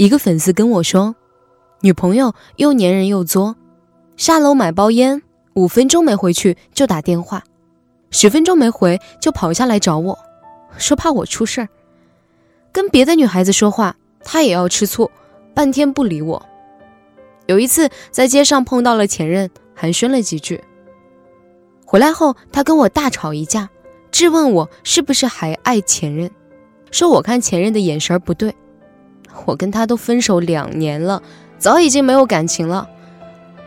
一个粉丝跟我说，女朋友又粘人又作，下楼买包烟，五分钟没回去就打电话，十分钟没回就跑下来找我，说怕我出事儿。跟别的女孩子说话，她也要吃醋，半天不理我。有一次在街上碰到了前任，寒暄了几句。回来后，他跟我大吵一架，质问我是不是还爱前任，说我看前任的眼神不对。我跟他都分手两年了，早已经没有感情了。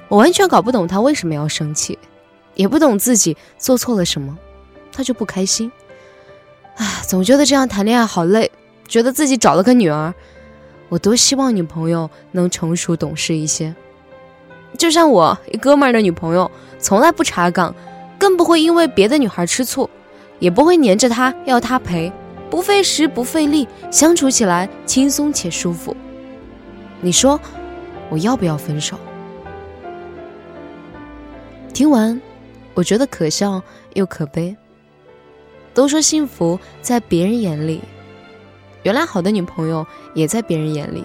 我完全搞不懂他为什么要生气，也不懂自己做错了什么，他就不开心。唉，总觉得这样谈恋爱好累，觉得自己找了个女儿。我多希望女朋友能成熟懂事一些，就像我一哥们儿的女朋友，从来不查岗，更不会因为别的女孩吃醋，也不会黏着他要他陪，不费时不费力，相处起来轻松且舒服。你说我要不要分手？听完，我觉得可笑又可悲。都说幸福在别人眼里。原来好的女朋友也在别人眼里，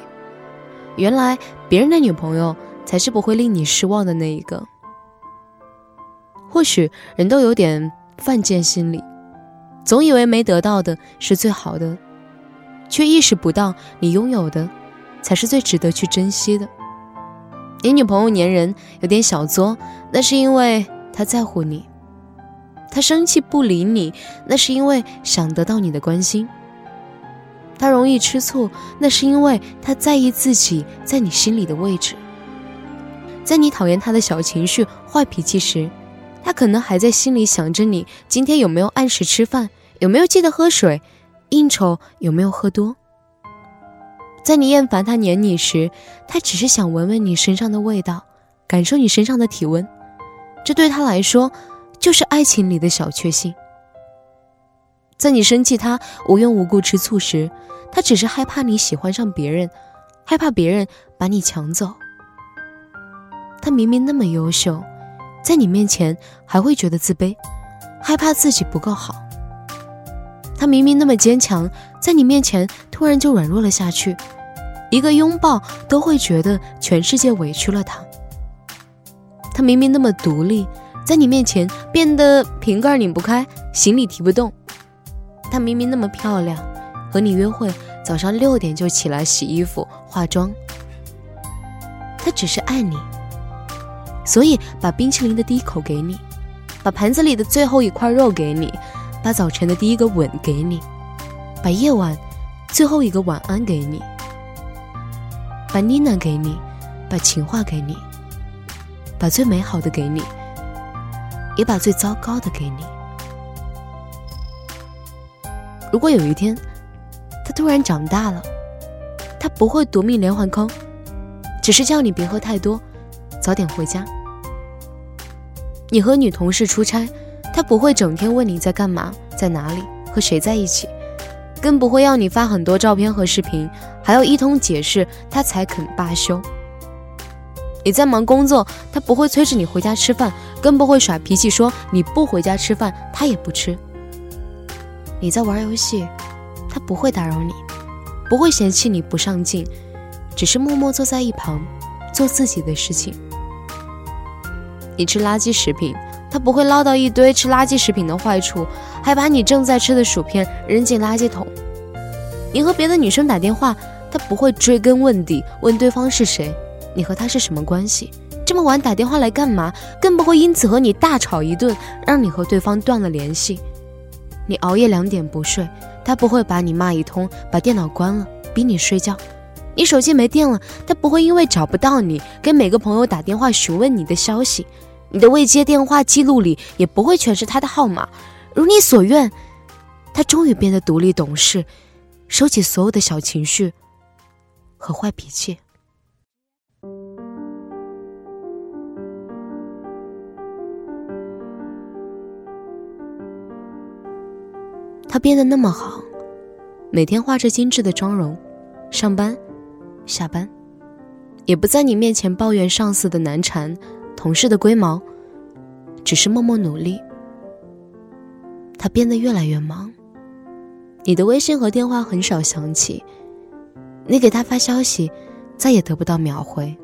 原来别人的女朋友才是不会令你失望的那一个。或许人都有点犯贱心理，总以为没得到的是最好的，却意识不到你拥有的才是最值得去珍惜的。你女朋友粘人有点小作，那是因为她在乎你；她生气不理你，那是因为想得到你的关心。她容易吃醋，那是因为她在意自己在你心里的位置。在你讨厌她的小情绪、坏脾气时，她可能还在心里想着你今天有没有按时吃饭，有没有记得喝水，应酬有没有喝多。在你厌烦他黏你时，他只是想闻闻你身上的味道，感受你身上的体温。这对他来说，就是爱情里的小确幸。在你生气他无缘无故吃醋时，他只是害怕你喜欢上别人，害怕别人把你抢走。他明明那么优秀，在你面前还会觉得自卑，害怕自己不够好。他明明那么坚强，在你面前突然就软弱了下去，一个拥抱都会觉得全世界委屈了他。他明明那么独立，在你面前变得瓶盖拧不开，行李提不动。他明明那么漂亮，和你约会早上六点就起来洗衣服化妆。他只是爱你，所以把冰淇淋的第一口给你，把盘子里的最后一块肉给你，把早晨的第一个吻给你，把夜晚最后一个晚安给你，把妮娜给你，把情话给你，把最美好的给你，也把最糟糕的给你。如果有一天，他突然长大了，他不会夺命连环扣，只是叫你别喝太多，早点回家。你和女同事出差，他不会整天问你在干嘛，在哪里，和谁在一起，更不会要你发很多照片和视频，还要一通解释，他才肯罢休。你在忙工作，他不会催着你回家吃饭，更不会耍脾气说你不回家吃饭，他也不吃。你在玩游戏，他不会打扰你，不会嫌弃你不上进，只是默默坐在一旁，做自己的事情。你吃垃圾食品，他不会唠叨一堆吃垃圾食品的坏处，还把你正在吃的薯片扔进垃圾桶。你和别的女生打电话，他不会追根问底，问对方是谁，你和他是什么关系，这么晚打电话来干嘛？更不会因此和你大吵一顿，让你和对方断了联系。你熬夜两点不睡，他不会把你骂一通，把电脑关了，逼你睡觉。你手机没电了，他不会因为找不到你，给每个朋友打电话询问你的消息。你的未接电话记录里也不会全是他的号码。如你所愿，他终于变得独立懂事，收起所有的小情绪和坏脾气。他变得那么好，每天画着精致的妆容，上班、下班，也不在你面前抱怨上司的难缠、同事的龟毛，只是默默努力。他变得越来越忙，你的微信和电话很少响起，你给他发消息，再也得不到秒回。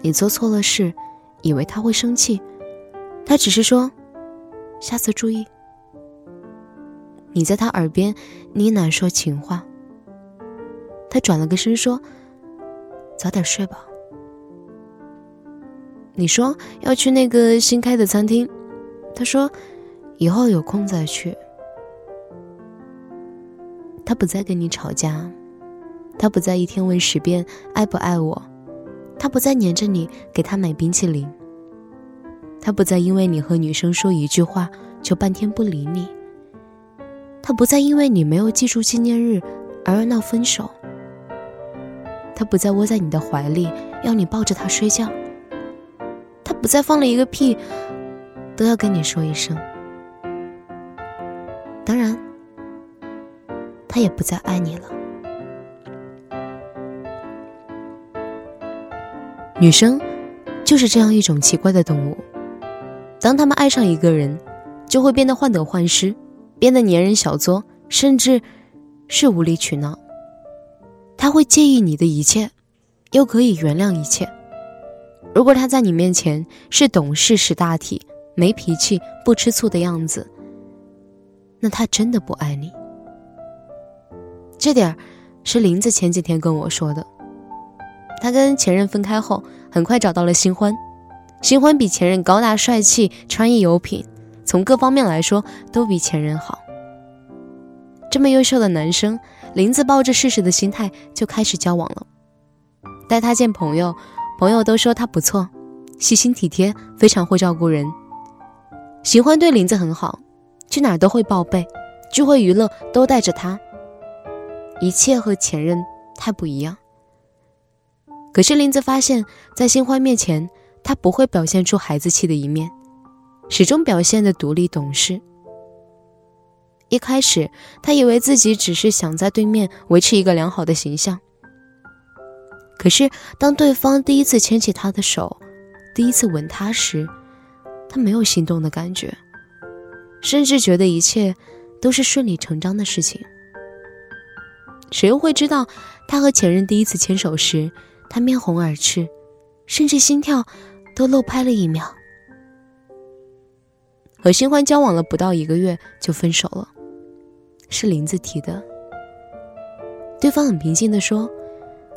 你做错了事，以为他会生气，他只是说：“下次注意。”你在他耳边呢喃说情话，他转了个身说：“早点睡吧。”你说要去那个新开的餐厅，他说：“以后有空再去。”他不再跟你吵架，他不再一天问十遍爱不爱我，他不再黏着你给他买冰淇淋，他不再因为你和女生说一句话就半天不理你，他不再因为你没有记住纪念日而闹分手，他不再窝在你的怀里要你抱着他睡觉，不再放了一个屁都要跟你说一声，当然。他也不再爱你了。女生就是这样一种奇怪的动物，当他们爱上一个人，就会变得患得患失，变得粘人小作，甚至是无理取闹。他会介意你的一切，又可以原谅一切。如果他在你面前是懂事、识大体、没脾气、不吃醋的样子，那他真的不爱你。这点儿是林子前几天跟我说的。他跟前任分开后，很快找到了新欢，新欢比前任高大帅气，穿衣有品，从各方面来说都比前任好。这么优秀的男生，林子抱着试试的心态就开始交往了。带他见朋友，朋友都说他不错，细心体贴，非常会照顾人。新欢对林子很好，去哪都会报备，聚会娱乐都带着他。一切和前任太不一样。可是林子发现，在新欢面前，他不会表现出孩子气的一面，始终表现的独立懂事。一开始，他以为自己只是想在对面维持一个良好的形象。可是，当对方第一次牵起他的手，第一次吻他时，他没有心动的感觉，甚至觉得一切都是顺理成章的事情。谁又会知道，他和前任第一次牵手时，他面红耳赤，甚至心跳都漏拍了一秒。和新欢交往了不到一个月就分手了，是林子提的。对方很平静地说：“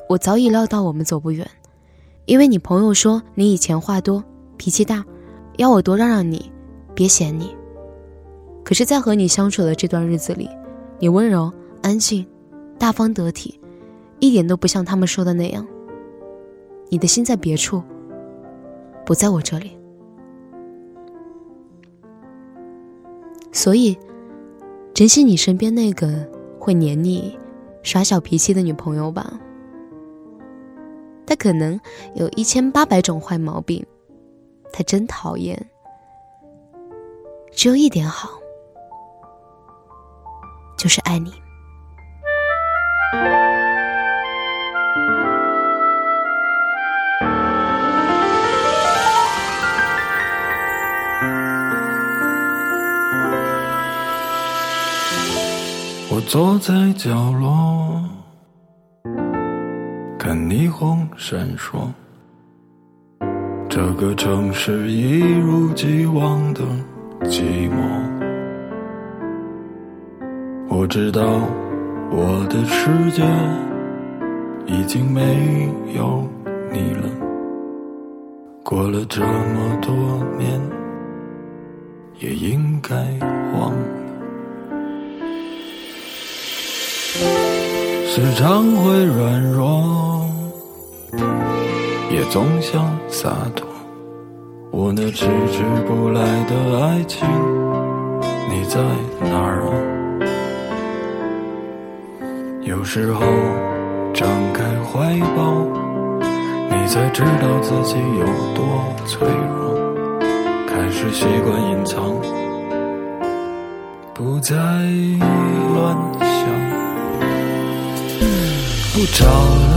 我早已料到我们走不远，因为你朋友说你以前话多，脾气大，要我多让让你，别嫌你。可是，在和你相处的这段日子里，你温柔安静。”大方得体，一点都不像他们说的那样。你的心在别处，不在我这里。所以，珍惜你身边那个会黏你、耍小脾气的女朋友吧。他可能有一千八百种坏毛病，他真讨厌。只有一点好，就是爱你。我坐在角落，霓虹闪烁，这个城市一如既往的寂寞。我知道。我的世界已经没有你了，过了这么多年，也应该忘了。时常会软弱，也总想洒脱。我那迟迟不来的爱情，你在哪儿啊？有时候张开怀抱，你才知道自己有多脆弱。开始习惯隐藏，不再乱想。不找了，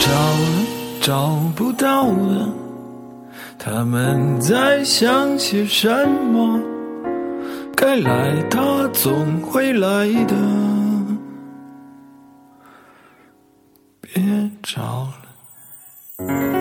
找了，找不到了，他们在想些什么？该来，他总会来的，别找了。